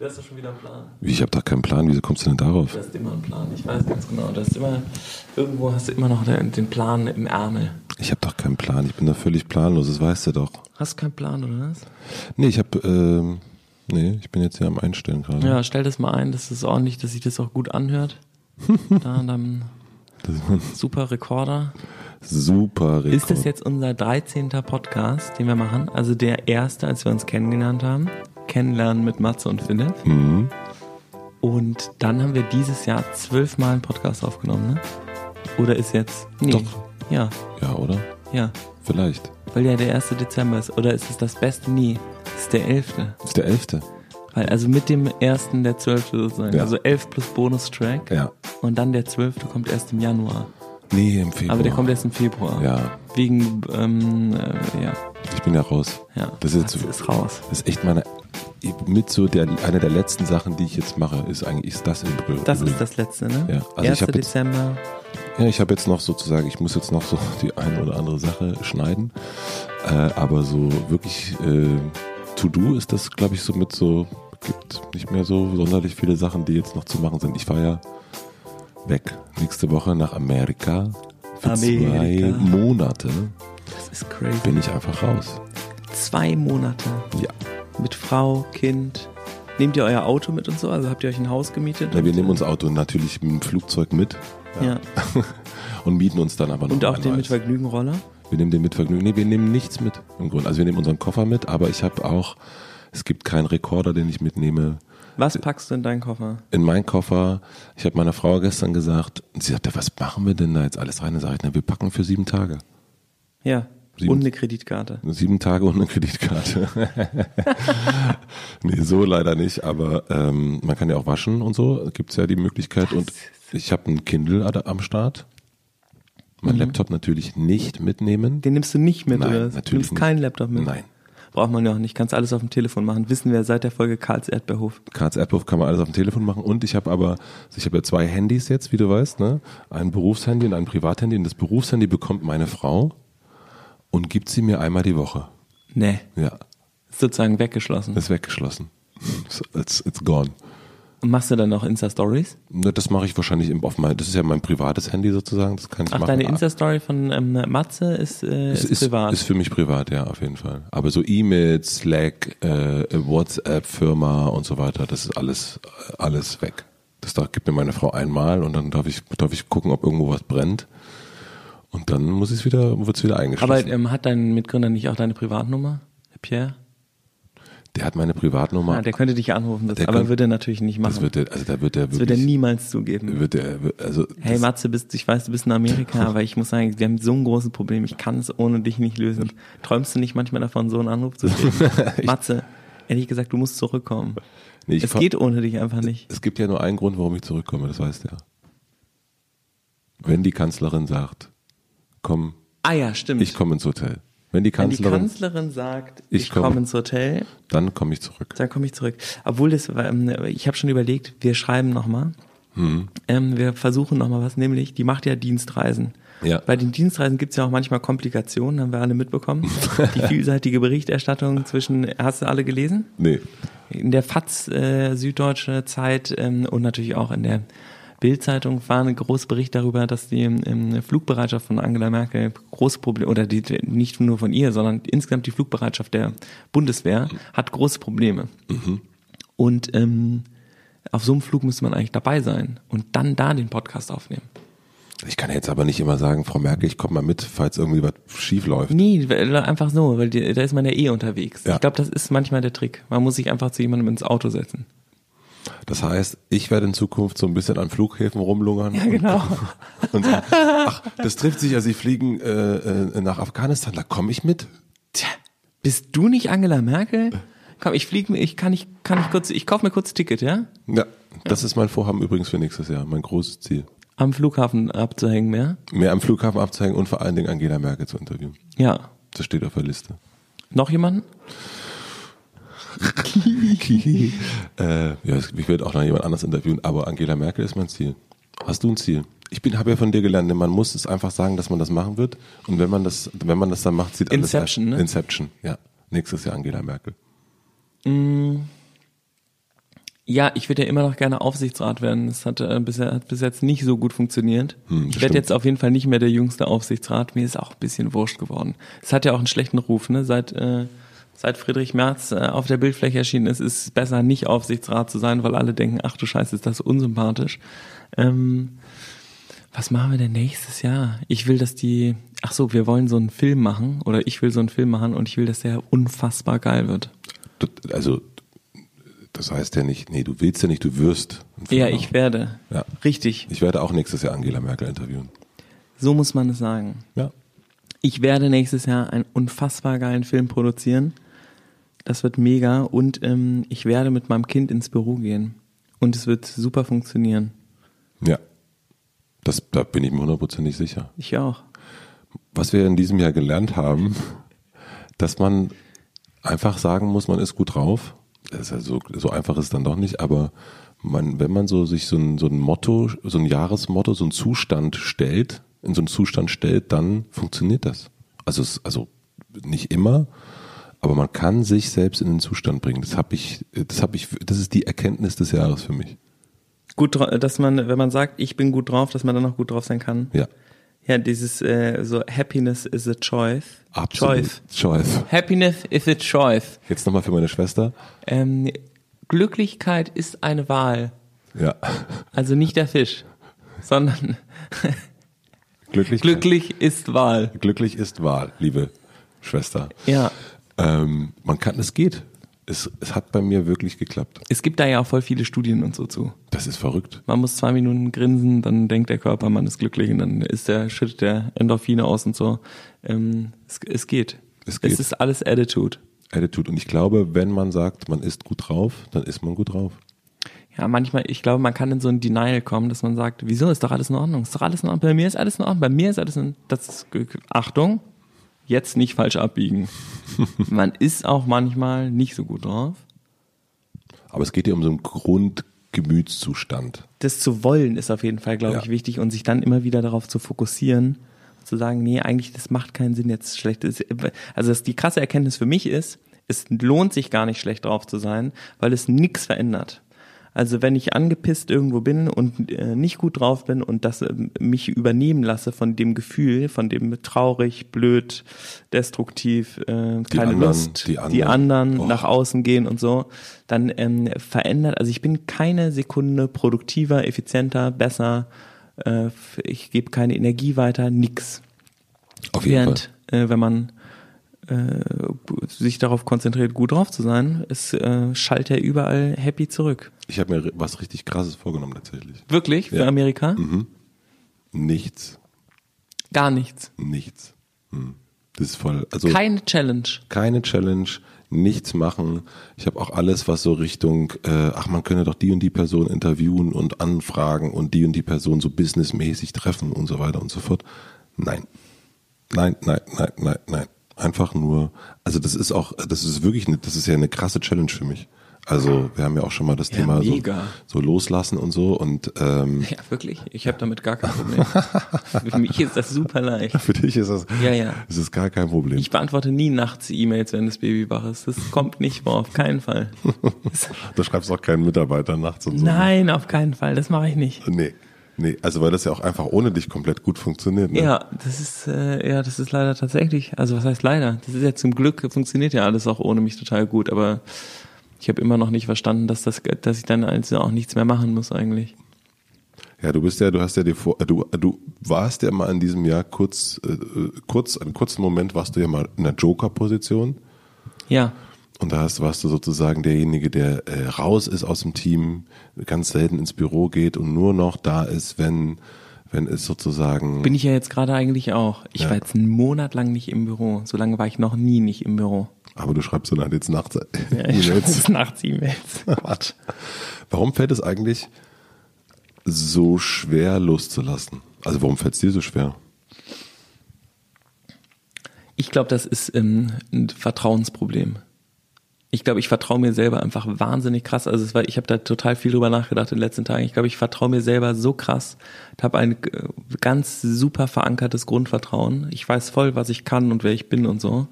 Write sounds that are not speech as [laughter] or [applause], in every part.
Du hast doch schon wieder einen Plan. Wie, ich habe doch keinen Plan. Wieso kommst du denn darauf? Du hast immer einen Plan. Ich weiß ganz genau. Du hast immer, irgendwo hast du immer noch den, den Plan im Ärmel. Ich habe doch keinen Plan. Ich bin da völlig planlos. Das weißt du doch. Hast du keinen Plan, oder was? Nee, ich habe, ähm, nee, ich bin jetzt hier am Einstellen gerade. Ja, stell das mal ein, dass es ordentlich, dass sich das auch gut anhört. [laughs] da dann Das ist ein super Rekorder. super Rekord. Ist das jetzt unser 13. Podcast, den wir machen? Also der erste, als wir uns kennengelernt haben. Kennenlernen mit Matze und Philipp. Mhm. Und dann haben wir dieses Jahr zwölfmal einen Podcast aufgenommen, ne? Oder ist jetzt? Nee. Doch. Ja, Ja, oder? ja. Vielleicht. Weil ja der 1. Dezember ist. Oder ist es das Beste? Nie. Es ist der 11. Das ist der elfte. Weil, also mit dem 1. der 12. sozusagen. Ja. Also 11 plus Bonustrack. Ja. Und dann der 12. kommt erst im Januar. Nee, im Februar. Aber der kommt erst im Februar. Ja, Wegen, ähm, äh, ja, ich bin ja raus. ja. Das ist jetzt- ist raus. Das ist echt meine, mit so der, eine der letzten Sachen, die ich jetzt mache, ist eigentlich, ist das im Brühl. Das ist das letzte, ne? Ja, also 1. ich hab jetzt- Dezember. Ja, ich habe jetzt noch sozusagen, ich muss jetzt noch so die eine oder andere Sache schneiden. Äh, aber so wirklich äh, To-Do ist das, glaube ich, so mit so, gibt nicht mehr so sonderlich viele Sachen, die jetzt noch zu machen sind. Ich fahre ja weg nächste Woche nach Amerika. Für Amerika. zwei Monate Das ist crazy. bin ich einfach raus. Zwei Monate Ja. Mit Frau, Kind. Nehmt ihr euer Auto mit und so? Also habt ihr euch ein Haus gemietet? ja wir nehmen unser Auto natürlich mit dem Flugzeug mit Ja. [laughs] und mieten uns dann aber noch Und auch den mit neues. Vergnügenroller? Wir nehmen den mit Vergnügen. Nee, wir nehmen nichts mit im Grunde. Also wir nehmen unseren Koffer mit, aber ich habe auch, es gibt keinen Rekorder, den ich mitnehme. Was packst du in deinen Koffer? In meinen Koffer, ich habe meiner Frau gestern gesagt, und sie sagte, was machen wir denn da jetzt alles rein? Da sage ich, na, wir packen für sieben Tage. Ja. Sieben- Und eine Kreditkarte. Sieben Tage und eine Kreditkarte. [laughs] nee, so leider nicht, aber ähm, man kann ja auch waschen und so, gibt's ja die Möglichkeit. Und ich habe einen Kindle am Start. Mein Laptop natürlich nicht mitnehmen. Den nimmst du nicht mit, Nein, oder? Du natürlich nimmst nicht. keinen Laptop mit? Nein. Braucht man ja auch nicht. Kannst alles auf dem Telefon machen. Wissen wir seit der Folge Karls Erdbeerhof. Cards Airpuff kann man alles auf dem Telefon machen und ich habe aber, ich habe ja zwei Handys jetzt, wie du weißt, ne? Ein Berufshandy und ein Privathandy und das Berufshandy bekommt meine Frau und gibt sie mir einmal die Woche. Nee. Ja, Ist sozusagen weggeschlossen. ist weggeschlossen. It's, it's gone. Und machst du dann noch Insta-Stories? Ne, Das mache ich wahrscheinlich auf mein, das ist ja mein privates Handy sozusagen, das kann ich Ach, machen. deine Insta-Story von ähm, Matze ist, äh, ist, ist, privat. ist für mich privat, ja, auf jeden Fall. Aber so E-Mails, Slack, äh, WhatsApp, Firma und so weiter, das ist alles, alles weg. Das da gibt mir meine Frau einmal und dann darf ich, darf ich gucken, ob irgendwo was brennt. Und dann muss es wieder, wird's wieder eingeschlossen. Aber ähm, hat dein Mitgründer nicht auch deine Privatnummer? Der Pierre? der hat meine Privatnummer. Ah, der könnte dich anrufen, das, aber könnt- würde er natürlich nicht machen. das wird der, also da wird der das wird er niemals zugeben. wird der, also, Hey Matze, bist, ich weiß, du bist in Amerika, [laughs] aber ich muss sagen, wir haben so ein großes Problem. Ich kann es ohne dich nicht lösen. Träumst du nicht manchmal davon, so einen Anruf zu kriegen? [laughs] Matze, ehrlich gesagt, du musst zurückkommen. nee, ich es geht ohne dich einfach nicht. Es gibt ja nur einen Grund, warum ich zurückkomme, das weißt du ja. Wenn die Kanzlerin sagt, komm, Ah ja, stimmt. ich komme ins Hotel. Wenn die Wenn die Kanzlerin, Kanzlerin sagt, Ich ich, komm. komme ins Hotel, dann komme ich zurück. dann komme ich zurück. Obwohl das, ähm, ich habe schon überlegt, wir schreiben nochmal. Mhm. Ähm, wir versuchen nochmal was, nämlich, die macht ja Dienstreisen. Ja. Bei den Dienstreisen gibt's ja auch manchmal Komplikationen, haben wir alle mitbekommen. [laughs] Die vielseitige Berichterstattung zwischen, hast du alle gelesen? Nee. In der FAZ äh, Süddeutsche Zeit ähm, und natürlich auch in der Bildzeitung war ein großer Bericht darüber, dass die ähm, Flugbereitschaft von Angela Merkel große Probleme oder die, nicht nur von ihr, sondern insgesamt die Flugbereitschaft der Bundeswehr hat große Probleme. Und ähm, auf so einem Flug müsste man eigentlich dabei sein und dann da den Podcast aufnehmen. Ich kann jetzt aber nicht immer sagen, Frau Merkel, ich komme mal mit, falls irgendwie was schief läuft. Nee, einfach so, weil da ist man ja eh unterwegs. Ja. Ich glaube, das ist manchmal der Trick. Man muss sich einfach zu jemandem ins Auto setzen. Das heißt, ich werde in Zukunft so ein bisschen an Flughäfen rumlungern. Ja, genau. [laughs] Und sagen, ach, das trifft sich, also Sie fliegen äh, äh, nach Afghanistan, da komme ich mit. Tja, bist du nicht Angela Merkel? Komm, ich fliege, ich kann ich kann ich kurz, ich kaufe mir kurz ein Ticket, ja? Ja, das ist mein Vorhaben übrigens für nächstes Jahr, mein großes Ziel. Am Flughafen abzuhängen, ja? Mehr am Flughafen abzuhängen und vor allen Dingen Angela Merkel zu interviewen. Ja. Das steht auf der Liste. Noch jemanden? Äh, ja, ich werde auch noch jemand anders interviewen, aber Angela Merkel ist mein Ziel. Hast du ein Ziel? Ich bin, habe ja von dir gelernt, man muss es einfach sagen, dass man das machen wird. Und wenn man das, wenn man das dann macht, sieht alles Inception, ne? Inception, ja. Nächstes Jahr Angela Merkel. Ja, ich würde ja immer noch gerne Aufsichtsrat werden. Das hat, äh, bisher, hat bis jetzt nicht so gut funktioniert. Hm, ich werde jetzt auf jeden Fall nicht mehr der jüngste Aufsichtsrat. Mir ist auch ein bisschen wurscht geworden. Es hat ja auch einen schlechten Ruf, ne? Seit, äh, seit Friedrich Merz äh, auf der Bildfläche erschienen ist, ist es besser, nicht Aufsichtsrat zu sein, weil alle denken, ach du Scheiße, ist das unsympathisch. Ähm, was machen wir denn nächstes Jahr? Ich will, dass die, ach so, wir wollen so einen Film machen oder ich will so einen Film machen und ich will, dass der unfassbar geil wird. Also, das heißt ja nicht, nee, du willst ja nicht, du wirst. Ja, machen. ich werde. Ja. Richtig. Ich werde auch nächstes Jahr Angela Merkel interviewen. So muss man es sagen. Ja. Ich werde nächstes Jahr einen unfassbar geilen Film produzieren. Das wird mega und ähm, ich werde mit meinem Kind ins Büro gehen. Und es wird super funktionieren. Ja. Das, da bin ich mir hundertprozentig sicher. Ich auch. Was wir in diesem Jahr gelernt haben, dass man einfach sagen muss, man ist gut drauf. Das ist ja so, so einfach ist es dann doch nicht, aber man, wenn man so sich so ein, so ein Motto, so ein Jahresmotto, so ein Zustand stellt, in so einen Zustand stellt, dann funktioniert das. Also, also nicht immer, aber man kann sich selbst in den Zustand bringen. Das habe ich, das habe ich, das ist die Erkenntnis des Jahres für mich. Gut, dass man, wenn man sagt, ich bin gut drauf, dass man dann auch gut drauf sein kann. Ja, Ja, dieses äh, so Happiness is a choice. absolut. Choice. Choice. Happiness is a choice. Jetzt nochmal für meine Schwester. Ähm, Glücklichkeit ist eine Wahl. Ja, Also nicht der Fisch, sondern [laughs] glücklich. glücklich ist Wahl. Glücklich ist Wahl, liebe Schwester. Ja. Ähm, man kann, es geht. Es, es hat bei mir wirklich geklappt. Es gibt da ja auch voll viele Studien und so zu. Das ist verrückt. Man muss zwei Minuten grinsen, dann denkt der Körper, man ist glücklich und dann ist der schüttet der Endorphine aus und so. Ähm, es, es geht. Es geht. Es ist alles Attitude. Attitude. Und ich glaube, wenn man sagt, man ist gut drauf, dann ist man gut drauf. Ja, manchmal, ich glaube, man kann in so ein Denial kommen, dass man sagt, wieso ist doch alles in Ordnung? Ist doch alles in Ordnung. Bei mir ist alles in Ordnung. Bei mir ist alles in das ist, Achtung, jetzt nicht falsch abbiegen. [laughs] man ist auch manchmal nicht so gut drauf. Aber es geht ja um so einen Grundgemütszustand. das zu wollen ist auf jeden Fall, glaube Ja. ich, wichtig und sich dann immer wieder darauf zu fokussieren, zu sagen, nee, eigentlich, das macht keinen Sinn, jetzt schlecht. ist- Also die krasse Erkenntnis für mich ist, es lohnt sich gar nicht schlecht drauf zu sein, weil es nichts verändert. Also wenn ich angepisst irgendwo bin und äh, nicht gut drauf bin und das äh, mich übernehmen lasse von dem Gefühl, von dem traurig, blöd, destruktiv, äh, keine anderen, Lust, die die anderen. anderen Oh. nach außen gehen und so, dann ähm, verändert, also ich bin keine Sekunde produktiver, effizienter, besser, äh, ich gebe keine Energie weiter, nix. Auf jeden Während, äh, wenn man sich darauf konzentriert, gut drauf zu sein, ist, äh, schallt er überall happy zurück. Ich habe mir was richtig Krasses vorgenommen tatsächlich. Wirklich? Für Ja. Amerika? Nichts, Gar nichts. nichts. Hm. Das ist voll. Also Keine Challenge. keine Challenge, nichts machen. Ich habe auch alles, was so Richtung, äh, ach, man könne doch die und die Person interviewen und anfragen und die und die Person so businessmäßig treffen und so weiter und so fort. Nein. Nein, nein, nein, nein, nein. Einfach nur, also das ist auch, das ist wirklich, eine, das ist ja eine krasse Challenge für mich. Also wir haben ja auch schon mal das Ja, Thema so, so loslassen und so und ähm, [laughs] Ja, wirklich? Ich habe damit gar kein Problem. [laughs] Für mich ist das super leicht. für dich ist das, Ja, ja. ist das gar kein Problem. Ich beantworte nie nachts E-Mails, wenn das Baby wach ist. Das kommt nicht vor, auf keinen Fall. [laughs] Du schreibst auch keinen Mitarbeiter nachts und so. Nein, auf keinen Fall. Das mache ich nicht. Nee. Nee, also weil das ja auch einfach ohne dich komplett gut funktioniert. Ne? Ja, das ist äh, ja, das ist leider tatsächlich. Also was heißt leider? Das ist ja zum Glück funktioniert ja alles auch ohne mich total gut. Aber ich habe immer noch nicht verstanden, dass das, dass ich dann also auch nichts mehr machen muss eigentlich. Ja, du bist ja, du hast ja die Vor du, du warst ja mal in diesem Jahr kurz, äh, kurz, einen kurzen Moment warst du ja mal in der Joker-Position Ja, und da hast, warst du sozusagen derjenige, der äh, raus ist aus dem Team, ganz selten ins Büro geht und nur noch da ist, wenn, wenn es sozusagen. bin ich ja jetzt gerade eigentlich auch. Ich Ja. war jetzt einen Monat lang nicht im Büro. So lange war ich noch nie nicht im Büro. aber du schreibst dann halt jetzt nachts Ja, [laughs] ich E-Mails. jetzt nachts E-Mails. [laughs] Quatsch. Warum fällt es eigentlich so schwer loszulassen? Also warum fällt es dir so schwer? Ich glaube, das ist ähm, ein Vertrauensproblem. Ich glaube, ich vertraue mir selber einfach wahnsinnig krass. Also es war, ich habe da total viel drüber nachgedacht in den letzten Tagen. Ich glaube, ich vertraue mir selber so krass. Ich habe ein äh, ganz super verankertes Grundvertrauen. Ich weiß voll, was ich kann und wer ich bin und so.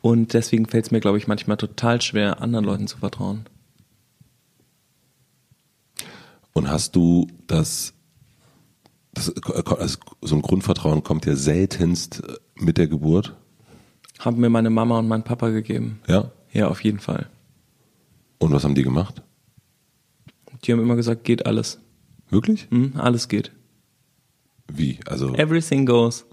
Und deswegen fällt es mir, glaube ich, manchmal total schwer, anderen Leuten zu vertrauen. Und hast du das, das also so ein Grundvertrauen kommt ja seltenst mit der Geburt? Haben mir meine Mama und mein Papa gegeben. Ja? Ja, auf jeden Fall. Und was haben die gemacht? Die haben immer gesagt, geht alles. Wirklich? Hm, alles geht. Wie? Also Everything goes.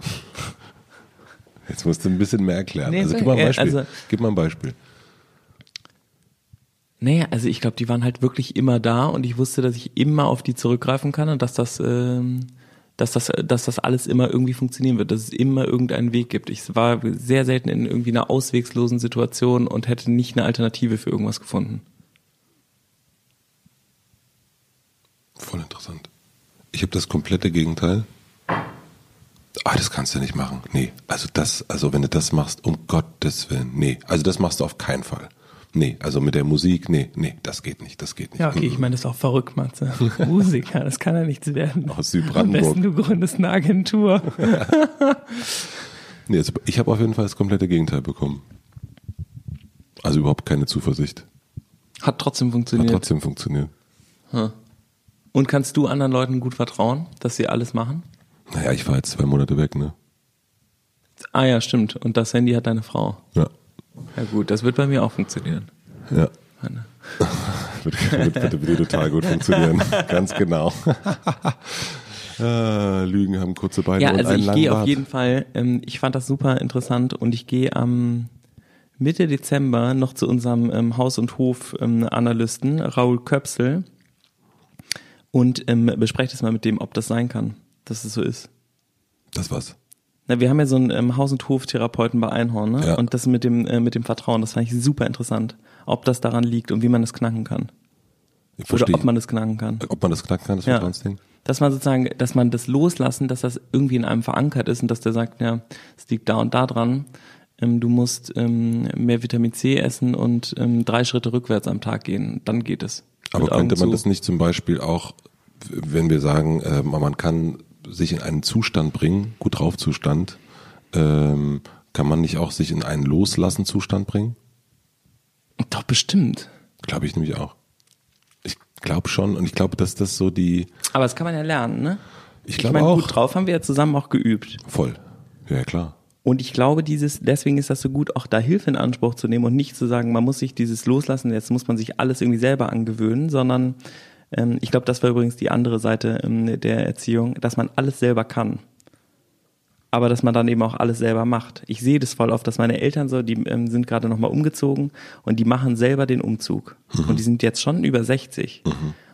[laughs] jetzt musst du ein bisschen mehr erklären. Nee, also gib mal ein äh, Beispiel. also- gib mal ein Beispiel. Naja, also ich glaube, die waren halt wirklich immer da und ich wusste, dass ich immer auf die zurückgreifen kann und dass das, ähm, dass das, dass das alles immer irgendwie funktionieren wird, dass es immer irgendeinen Weg gibt. Ich war sehr selten in irgendwie einer auswegslosen Situation und hätte nicht eine Alternative für irgendwas gefunden. Voll interessant. Ich habe das komplette Gegenteil. Ah, das kannst du nicht machen. Nee, also das, also wenn du das machst, um Gottes Willen, nee, also das machst du auf keinen Fall. Nee, also mit der Musik, nee, nee, das geht nicht, das geht nicht. Ja, okay, ich meine, das ist auch verrückt, Matze. [laughs] Musiker, das kann ja nichts werden. Aus Am Südbrandenburg. besten du gründest eine Agentur. [laughs] Nee, also ich habe auf jeden Fall das komplette Gegenteil bekommen. Also überhaupt keine Zuversicht. Hat trotzdem Hat funktioniert. trotzdem funktioniert. Und kannst du anderen Leuten gut vertrauen, dass sie alles machen? Naja, ich war jetzt zwei Monate weg, ne? Ah ja, stimmt. Und das Handy hat deine Frau. Ja. Ja gut, das wird bei mir auch funktionieren. Ja. [laughs] Wird, wird, wird, wird total gut funktionieren. [laughs] Ganz genau. ah, [laughs] Lügen haben kurze Beine Ja, und also einen ich gehe auf jeden Fall, ähm, ich fand das super interessant und ich gehe am Mitte Dezember noch zu unserem ähm, Haus- und Hof-Analysten Raoul Köpsel und ähm, bespreche das mal mit dem, ob das sein kann, dass es so ist. Das war's. Na, wir haben ja so einen ähm, Haus- und Hoftherapeuten bei Einhorn, ne? Ja. Und das mit dem, äh, mit dem Vertrauen, das fand ich super interessant. Ob das daran liegt und wie man das knacken kann. Ich Oder verstehe. ob man das knacken kann. ob man das knacken kann, das Ja. Vertrauensding? Dass man sozusagen, dass man das loslassen, dass das irgendwie in einem verankert ist und dass der sagt, ja, es liegt da und da dran. Ähm, du musst ähm, mehr Vitamin C essen und ähm, drei Schritte rückwärts am Tag gehen. Dann geht es. Aber Mit Augen könnte man zu. das nicht zum Beispiel auch, wenn wir sagen, äh, man kann sich in einen Zustand bringen, gut drauf Zustand, ähm, kann man nicht auch sich in einen Loslassen Zustand bringen? Doch, bestimmt. Glaube ich nämlich auch. Ich glaube schon und ich glaube, dass das so die, Aber das kann man ja lernen, ne? ich Ich glaube meine, auch, gut drauf haben wir ja zusammen auch geübt. voll. Ja, klar. Und ich glaube, dieses, deswegen ist das so gut, auch da Hilfe in Anspruch zu nehmen und nicht zu sagen, man muss sich dieses loslassen, jetzt muss man sich alles irgendwie selber angewöhnen, sondern ich glaube, das war übrigens die andere Seite ähm, der Erziehung, dass man alles selber kann. Aber dass man dann eben auch alles selber macht. Ich sehe das voll oft, dass meine Eltern so, die ähm, sind gerade nochmal umgezogen und die machen selber den Umzug. Und die sind jetzt schon über 60.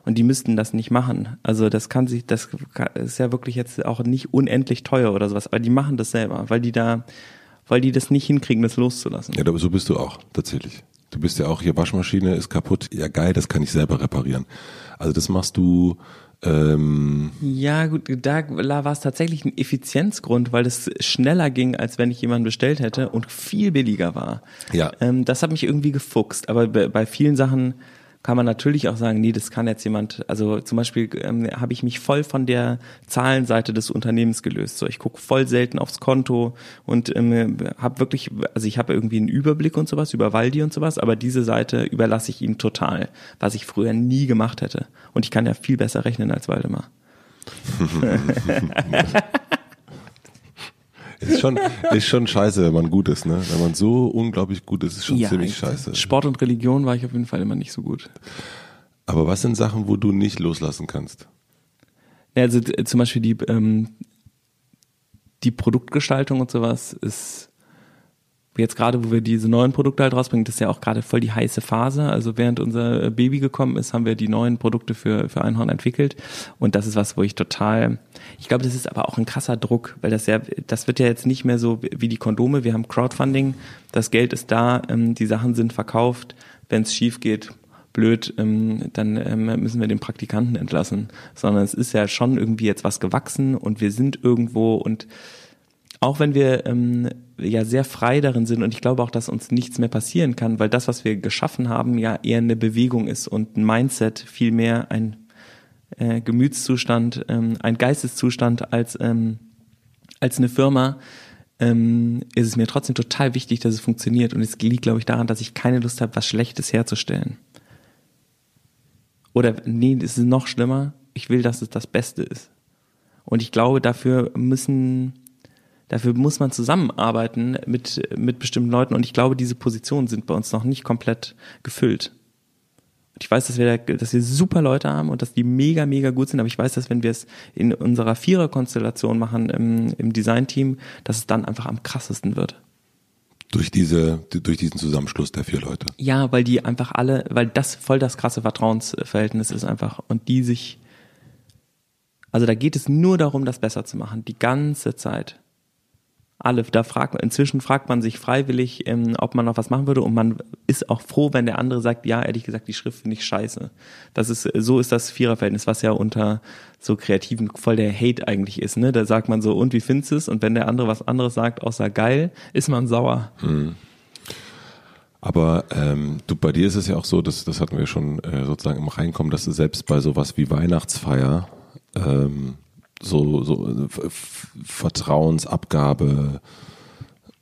Und die müssten das nicht machen. Also das kann sich, das ist ja wirklich jetzt auch nicht unendlich teuer oder sowas, aber die machen das selber, weil die da, weil die das nicht hinkriegen, das loszulassen. Ja, aber so bist du auch, tatsächlich. Du bist ja auch hier, Waschmaschine ist kaputt. Ja, geil, das kann ich selber reparieren. Also das machst du, ähm, Ja, gut, da war es tatsächlich ein Effizienzgrund, weil es schneller ging, als wenn ich jemanden bestellt hätte und viel billiger war. Ja. Ähm, das hat mich irgendwie gefuchst. Aber bei vielen Sachen kann man natürlich auch sagen, nee, das kann jetzt jemand, also zum Beispiel ähm, habe ich mich voll von der Zahlenseite des Unternehmens gelöst. So, ich gucke voll selten aufs Konto und ähm, habe wirklich, also ich habe irgendwie einen Überblick und sowas über Waldi und sowas, aber diese Seite überlasse ich ihm total, was ich früher nie gemacht hätte. Und ich kann ja viel besser rechnen als Waldemar. [laughs] [laughs] ist schon, ist schon scheiße, wenn man gut ist, ne? Wenn man so unglaublich gut ist, ist schon ziemlich ich- scheiße. Sport und Religion war ich auf jeden Fall immer nicht so gut. Aber was sind Sachen, wo du nicht loslassen kannst? Ja, also zum Beispiel die, ähm, die Produktgestaltung und sowas ist jetzt gerade, wo wir diese neuen Produkte halt rausbringen, das ist ja auch gerade voll die heiße Phase. Also während unser Baby gekommen ist, haben wir die neuen Produkte für, für Einhorn entwickelt. Und das ist was, wo ich total, ich glaube, das ist aber auch ein krasser Druck, weil das ja, das wird ja jetzt nicht mehr so wie die Kondome. Wir haben Crowdfunding, das Geld ist da, ähm, die Sachen sind verkauft. Wenn es schief geht, blöd, ähm, dann ähm, müssen wir den Praktikanten entlassen. Sondern es ist ja schon irgendwie jetzt was gewachsen und wir sind irgendwo und auch wenn wir ähm, ja sehr frei darin sind und ich glaube auch, dass uns nichts mehr passieren kann, weil das, was wir geschaffen haben, ja eher eine Bewegung ist und ein Mindset viel mehr ein äh, Gemütszustand, ähm, ein Geisteszustand als ähm, als eine Firma, ähm, ist es mir trotzdem total wichtig, dass es funktioniert und es liegt, glaube ich, daran, dass ich keine Lust habe, was Schlechtes herzustellen. oder nee, das ist noch schlimmer, ich will, dass es das Beste ist. Und ich glaube, dafür müssen, dafür muss man zusammenarbeiten mit, mit bestimmten Leuten. Und ich glaube, diese Positionen sind bei uns noch nicht komplett gefüllt. Und ich weiß, dass wir, dass wir super Leute haben und dass die mega, mega gut sind. Aber ich weiß, dass wenn wir es in unserer Vierer-Konstellation machen im, im Design-Team, dass es dann einfach am krassesten wird. Durch diese, durch diesen Zusammenschluss der vier Leute. Ja, weil die einfach alle, weil das voll das krasse Vertrauensverhältnis ist einfach und die sich, also da geht es nur darum, das besser zu machen, die ganze Zeit alle. Da fragt inzwischen fragt man sich freiwillig, ähm, ob man noch was machen würde und man ist auch froh, wenn der andere sagt, ja, ehrlich gesagt, die Schrift finde ich scheiße. Das ist, so ist das Viererverhältnis, was ja unter so Kreativen voll der Hate eigentlich ist, ne? Da sagt man so, und wie findest du es? Und wenn der andere was anderes sagt, außer geil, ist man sauer. Hm. Aber ähm, du, bei dir ist es ja auch so, dass, das hatten wir schon äh, sozusagen im Reinkommen, dass du selbst bei sowas wie Weihnachtsfeier ähm, so, so Vertrauensabgabe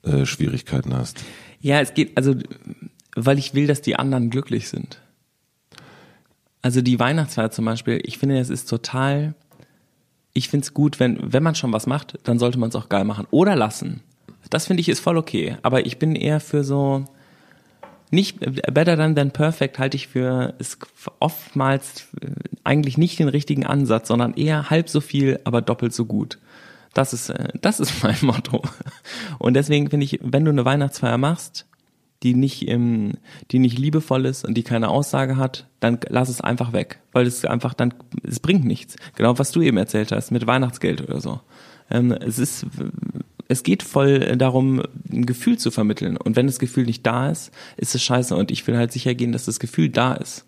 äh, Schwierigkeiten hast. Ja, es geht, also, weil ich will, dass die anderen glücklich sind. Also die Weihnachtsfeier zum Beispiel, ich finde, es ist total, ich finde es gut, wenn, wenn man schon was macht, dann sollte man es auch geil machen. Oder lassen. Das finde ich ist voll okay. Aber ich bin eher für so, nicht better than than perfect halte ich für ist oftmals äh, eigentlich nicht den richtigen Ansatz, sondern eher halb so viel, aber doppelt so gut. Das ist äh, das ist [laughs] mein Motto. Und deswegen finde ich, wenn du eine Weihnachtsfeier machst, die nicht im, die nicht liebevoll ist und die keine Aussage hat, dann lass es einfach weg, weil es einfach dann es bringt nichts. Genau was du eben erzählt hast mit Weihnachtsgeld oder so. Ähm, es ist es geht voll darum, ein Gefühl zu vermitteln. Und wenn das Gefühl nicht da ist, ist es scheiße. Und ich will halt sicher gehen, dass das Gefühl da ist.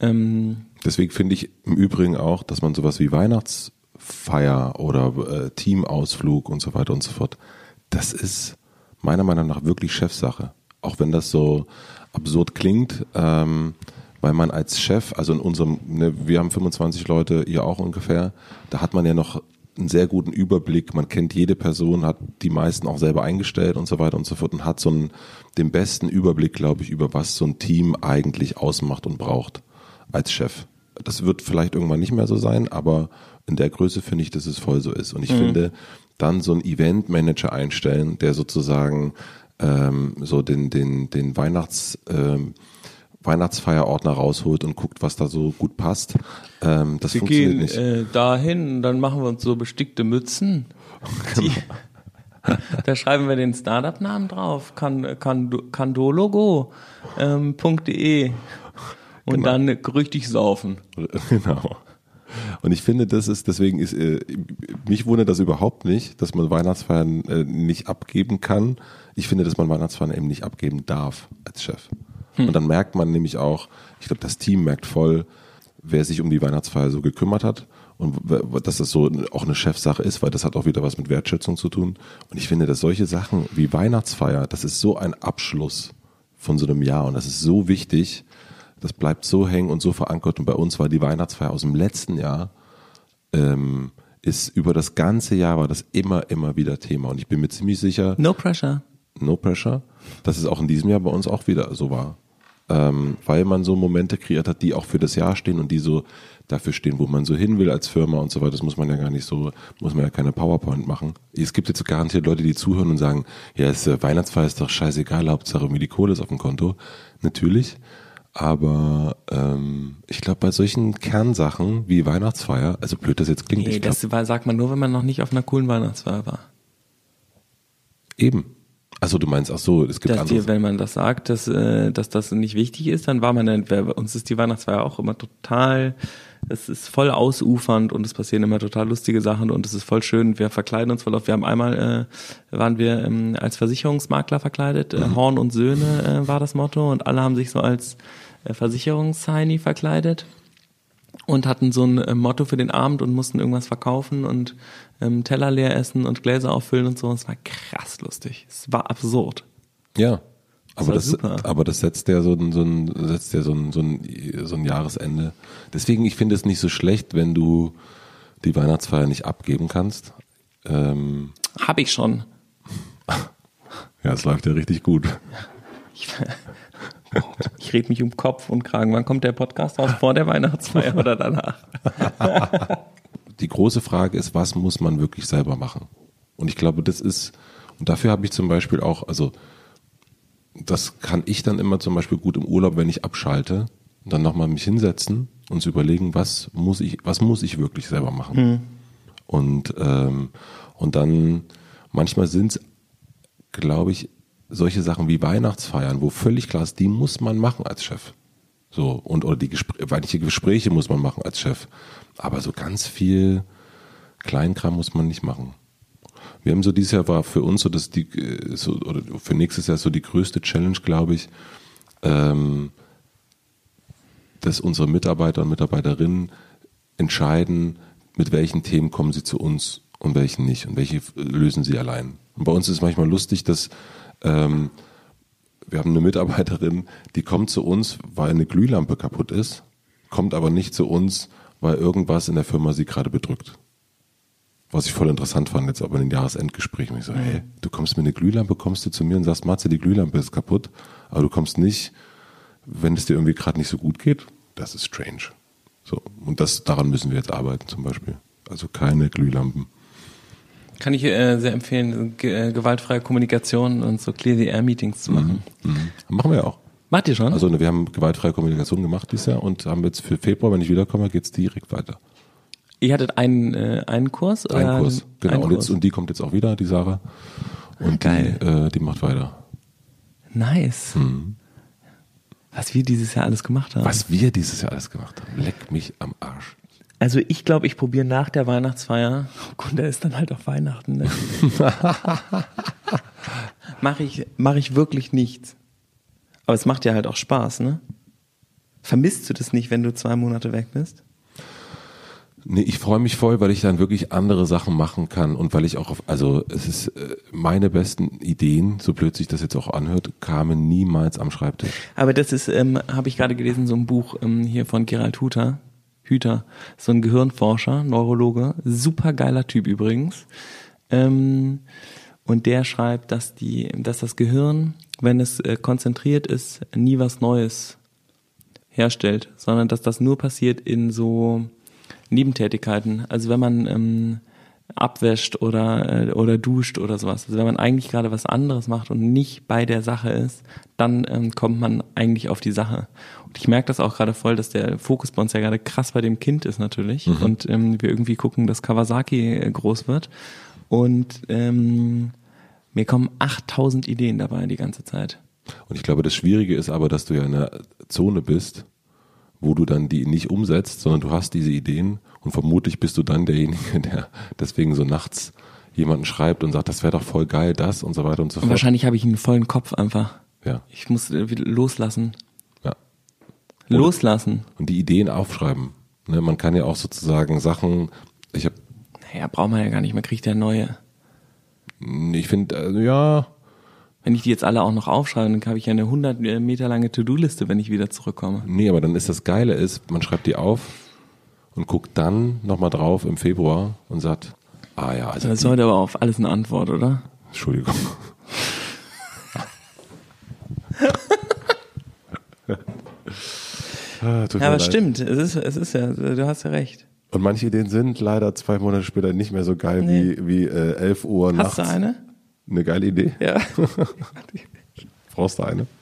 Ähm Deswegen finde ich im Übrigen auch, dass man sowas wie Weihnachtsfeier oder äh, Teamausflug und so weiter und so fort, das ist meiner Meinung nach wirklich Chefsache. Auch wenn das so absurd klingt, ähm, weil man als Chef, also in unserem, ne, wir haben 25 Leute, ihr auch ungefähr, da hat man ja noch einen sehr guten Überblick. Man kennt jede Person, hat die meisten auch selber eingestellt und so weiter und so fort und hat so einen, den besten Überblick, glaube ich, über was so ein Team eigentlich ausmacht und braucht als Chef. Das wird vielleicht irgendwann nicht mehr so sein, aber in der Größe finde ich, dass es voll so ist. Und ich mhm. finde, dann so einen Eventmanager einstellen, der sozusagen ähm, so den, den, den Weihnachts, ähm, Weihnachtsfeierordner rausholt und guckt, was da so gut passt. Ähm, das wir funktioniert gehen, nicht. Äh, dahin, dann machen wir uns so bestickte Mützen. [laughs] Die, [laughs] da schreiben wir den Startup-Namen drauf, kan, kan, kandologo.de ähm, und genau. dann richtig saufen. [laughs] Genau. Und ich finde, das ist, deswegen ist, äh, mich wundert das überhaupt nicht, dass man Weihnachtsfeiern äh, nicht abgeben kann. Ich finde, dass man Weihnachtsfeiern eben nicht abgeben darf als Chef. Hm. Und dann merkt man nämlich auch, ich glaube, das Team merkt voll, wer sich um die Weihnachtsfeier so gekümmert hat und dass das so auch eine Chefsache ist, weil das hat auch wieder was mit Wertschätzung zu tun. Und ich finde, dass solche Sachen wie Weihnachtsfeier, das ist so ein Abschluss von so einem Jahr und das ist so wichtig, das bleibt so hängen und so verankert. Und bei uns war die Weihnachtsfeier aus dem letzten Jahr, ähm, ist über das ganze Jahr war das immer, immer wieder Thema. Und ich bin mir ziemlich sicher. No pressure. No pressure, dass es auch in diesem Jahr bei uns auch wieder so war ähm, weil man so Momente kreiert hat, die auch für das Jahr stehen und die so dafür stehen, wo man so hin will als Firma und so weiter. Das muss man ja gar nicht so, muss man ja keine PowerPoint machen. Es gibt jetzt garantiert Leute, die zuhören und sagen, ja, ist, äh, Weihnachtsfeier ist doch scheißegal, Hauptsache irgendwie die Kohle ist auf dem Konto. Natürlich. Aber ähm, ich glaube, bei solchen Kernsachen wie Weihnachtsfeier, also blöd das jetzt klingt, nee, das glaub, sagt man nur, wenn man noch nicht auf einer coolen Weihnachtsfeier war. Eben. Also du meinst, ach so, es gibt dass andere. Dir, wenn man das sagt, dass, äh, dass das nicht wichtig ist, dann war man dann, bei uns ist die Weihnachtsfeier auch immer total, es ist voll ausufernd und es passieren immer total lustige Sachen und es ist voll schön. Wir verkleiden uns voll auf. Wir haben einmal, äh, waren wir ähm, als Versicherungsmakler verkleidet, äh, mhm. Horn und Söhne äh, war das Motto und alle haben sich so als äh, Versicherungsheini verkleidet und hatten so ein äh, Motto für den Abend und mussten irgendwas verkaufen und ähm, Teller leer essen und Gläser auffüllen und so. Es war krass lustig. Es war absurd. Ja. Aber das, das aber das setzt ja so ein, so ein, setzt ja so ein, so ein, so ein Jahresende. Deswegen, ich finde es nicht so schlecht, wenn du die Weihnachtsfeier nicht abgeben kannst. Ähm, Hab ich schon. [laughs] Ja, es läuft ja richtig gut. [laughs] Ich rede mich um Kopf und Kragen. Wann kommt der Podcast raus? Vor der Weihnachtsfeier oder danach? [laughs] Die große Frage ist, was muss man wirklich selber machen? Und ich glaube, das ist, und dafür habe ich zum Beispiel auch, also das kann ich dann immer zum Beispiel gut im Urlaub, wenn ich abschalte, dann nochmal mich hinsetzen und zu überlegen, was muss ich, was muss ich wirklich selber machen? Hm. Und, ähm, und dann manchmal sind es, glaube ich, solche Sachen wie Weihnachtsfeiern, wo völlig klar ist, die muss man machen als Chef. So, und oder die Gespr manche Gespräche muss man machen als Chef. Aber so ganz viel Kleinkram muss man nicht machen. Wir haben so dieses Jahr war für uns so dass die äh, so, oder für nächstes Jahr so die größte Challenge, glaube ich, ähm, dass unsere Mitarbeiter und Mitarbeiterinnen entscheiden, mit welchen Themen kommen sie zu uns und welchen nicht und welche lösen sie allein. Und bei uns ist es manchmal lustig, dass ähm, wir haben eine Mitarbeiterin, die kommt zu uns, weil eine Glühlampe kaputt ist, kommt aber nicht zu uns, weil irgendwas in der Firma sie gerade bedrückt. Was ich voll interessant fand, jetzt aber in den Jahresendgesprächen. Ich so, hey, du kommst mit einer Glühlampe, kommst du zu mir und sagst, Matze, die Glühlampe ist kaputt, aber du kommst nicht, wenn es dir irgendwie gerade nicht so gut geht. Das ist strange. So. Und das, daran müssen wir jetzt arbeiten zum Beispiel. Also keine Glühlampen. Kann ich äh, sehr empfehlen, ge äh, gewaltfreie Kommunikation und so Clear the Air Meetings zu machen. Mhm. Machen wir ja auch. Macht ihr schon? Also ne, wir haben gewaltfreie Kommunikation gemacht dieses Jahr und haben jetzt für Februar, wenn ich wiederkomme, geht's direkt weiter. ihr hattet einen, äh, einen Kurs? Ein oder Kurs, genau. einen Und, jetzt, und die kommt jetzt auch wieder, die Sarah. Und Geil. Die, äh, die macht weiter. Nice. Was wir dieses Jahr alles gemacht haben. Mhm. Was wir dieses Jahr alles gemacht haben. Leck mich am Arsch. Also ich glaube, ich probiere nach der Weihnachtsfeier, oh Gott, da ist dann halt auch Weihnachten, ne? [laughs] mache ich, mach ich wirklich nichts. Aber es macht ja halt auch Spaß, ne? Vermisst du das nicht, wenn du zwei Monate weg bist? Nee, ich freue mich voll, weil ich dann wirklich andere Sachen machen kann und weil ich auch auf, also es ist äh, meine besten Ideen, so blöd sich das jetzt auch anhört, kamen niemals am Schreibtisch. Aber das ist, ähm, habe ich gerade gelesen, so ein Buch ähm, hier von Gerald Hüther. Hüther, so ein Gehirnforscher, Neurologe, super geiler Typ übrigens. Ähm, und der schreibt, dass die, dass das Gehirn, wenn es äh, konzentriert ist, nie was Neues herstellt, sondern dass das nur passiert in so Nebentätigkeiten. Also wenn man ähm, abwäscht oder, äh, oder duscht oder sowas. Also wenn man eigentlich gerade was anderes macht und nicht bei der Sache ist, dann ähm, kommt man eigentlich auf die Sache. Und ich merke das auch gerade voll, dass der Fokus bei uns ja gerade krass bei dem Kind ist natürlich und ähm, wir irgendwie gucken, dass Kawasaki äh, groß wird und ähm, mir kommen 8000 Ideen dabei die ganze Zeit. Und ich glaube, das Schwierige ist aber, dass du ja in einer Zone bist, wo du dann die nicht umsetzt, sondern du hast diese Ideen und vermutlich bist du dann derjenige, [laughs] der deswegen so nachts jemanden schreibt und sagt, das wäre doch voll geil, das und so weiter und so Und fort. wahrscheinlich habe ich einen vollen Kopf einfach. Ja, Ich muss äh, loslassen. ja. Loslassen. Und die Ideen aufschreiben. Ne, man kann ja auch sozusagen Sachen, ich habe, Naja, braucht man ja gar nicht, man kriegt ja neue. ich finde, äh, ja, Wenn ich die jetzt alle auch noch aufschreibe, dann habe ich ja eine 100 Meter lange To-Do-Liste, wenn ich wieder zurückkomme. nee, aber dann ist das Geile ist, man schreibt die auf und guckt dann nochmal drauf im Februar und sagt, ah ja, also Das ist heute aber auf alles eine Antwort, oder? Entschuldigung. [laughs] Ah, Ja, aber leid. stimmt. Es ist, es ist ja, du hast ja recht. Und manche Ideen sind leider zwei Monate später nicht mehr so geil Nee. wie, wie äh, 11 Uhr nachts. Hast du eine? Eine geile Idee? Ja. [laughs] Brauchst du eine? [laughs]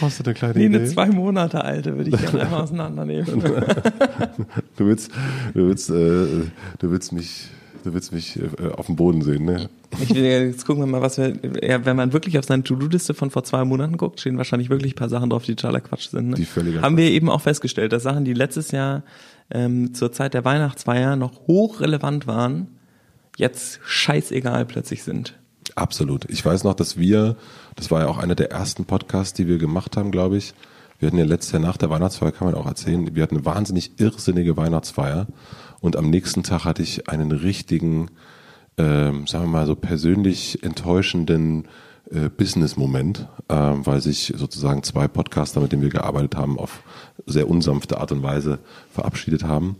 Brauchst du eine kleine Nee, Idee? eine zwei Monate alte würde ich gerne [laughs] einmal auseinandernehmen. Du willst, du willst, äh, du willst mich, du willst mich äh, auf dem Boden sehen, ne? Ich will, jetzt gucken wir mal, was wir, ja, wenn man wirklich auf seine To-Do-Liste von vor zwei Monaten guckt, stehen wahrscheinlich wirklich ein paar Sachen drauf, die totaler Quatsch sind. Ne? Die völliger Haben wir eben auch festgestellt, dass Sachen, die letztes Jahr ähm, zur Zeit der Weihnachtsfeier noch hochrelevant waren, jetzt scheißegal plötzlich sind. Absolut. Ich weiß noch, dass wir, das war ja auch einer der ersten Podcasts, die wir gemacht haben, glaube ich. Wir hatten ja letztes Jahr nach der Weihnachtsfeier, kann man auch erzählen, wir hatten eine wahnsinnig irrsinnige Weihnachtsfeier und am nächsten Tag hatte ich einen richtigen, ähm, sagen wir mal so persönlich enttäuschenden äh, Business-Moment, ähm, weil sich sozusagen zwei Podcaster, mit denen wir gearbeitet haben, auf sehr unsanfte Art und Weise verabschiedet haben.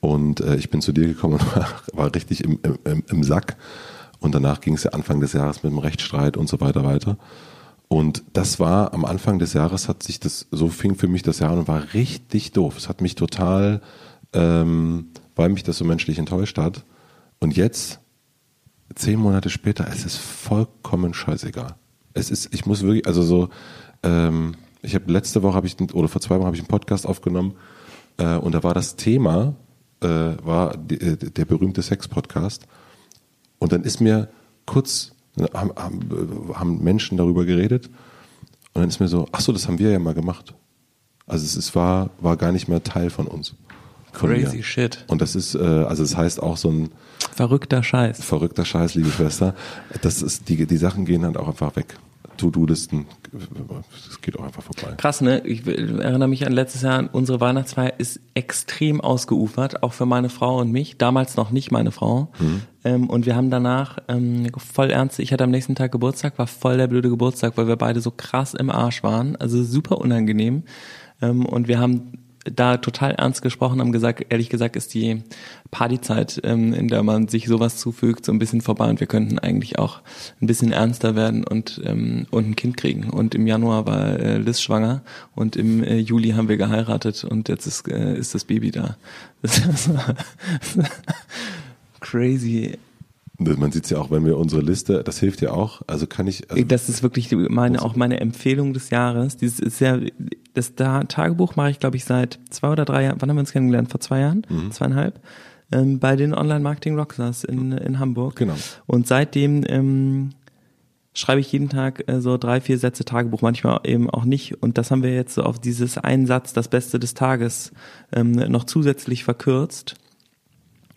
Und äh, ich bin zu dir gekommen und [laughs] war, war richtig im, im, im Sack. Und danach ging es ja Anfang des Jahres mit dem Rechtsstreit und so weiter weiter. Und das war am Anfang des Jahres hat sich das, so fing für mich das Jahr an und war richtig doof. Es hat mich total, ähm, weil mich das so menschlich enttäuscht hat. Und jetzt, zehn Monate später, es ist vollkommen scheißegal. Es ist, ich muss wirklich, also so, ähm, ich habe letzte Woche habe ich oder vor zwei Wochen habe ich einen Podcast aufgenommen äh, und da war das Thema äh, war die, äh, der berühmte Sex-Podcast und dann ist mir kurz haben, haben, haben Menschen darüber geredet und dann ist mir so, ach so, das haben wir ja mal gemacht. Also es ist, war war gar nicht mehr Teil von uns. Von Crazy mir. shit. Und das ist, äh, also es das heißt auch so ein Verrückter Scheiß. verrückter Scheiß, liebe Schwester. Das ist, die, die Sachen gehen halt auch einfach weg. To-Do-Listen, das geht auch einfach vorbei. Krass, ne? Ich erinnere mich an letztes Jahr, unsere Weihnachtsfeier ist extrem ausgeufert, auch für meine Frau und mich. Damals noch nicht meine Frau. Ähm, und wir haben danach ähm, voll ernst, ich hatte am nächsten Tag Geburtstag, war voll der blöde Geburtstag, weil wir beide so krass im Arsch waren. Also super unangenehm. Ähm, und wir haben da total ernst gesprochen, haben gesagt, ehrlich gesagt ist die Partyzeit, ähm, in der man sich sowas zufügt, so ein bisschen vorbei und wir könnten eigentlich auch ein bisschen ernster werden und, ähm, und ein Kind kriegen. Und im Januar war äh, Liz schwanger und im äh, Juli haben wir geheiratet und jetzt ist, äh, ist das Baby da. [laughs] Das ist crazy. Man sieht es ja auch, wenn wir unsere Liste, das hilft ja auch. Also kann ich, also, Das ist wirklich meine, auch meine Empfehlung des Jahres. Dieses ist ja, das da Tagebuch mache ich, glaube ich, seit zwei oder drei Jahren. Wann haben wir uns kennengelernt? Vor zwei Jahren? Zweieinhalb? Ähm, bei den Online-Marketing-Rockstars in, in Hamburg. Genau. Und seitdem ähm, schreibe ich jeden Tag äh, so drei, vier Sätze Tagebuch, manchmal eben auch nicht. Und das haben wir jetzt so auf dieses einen Satz, das Beste des Tages, ähm, noch zusätzlich verkürzt.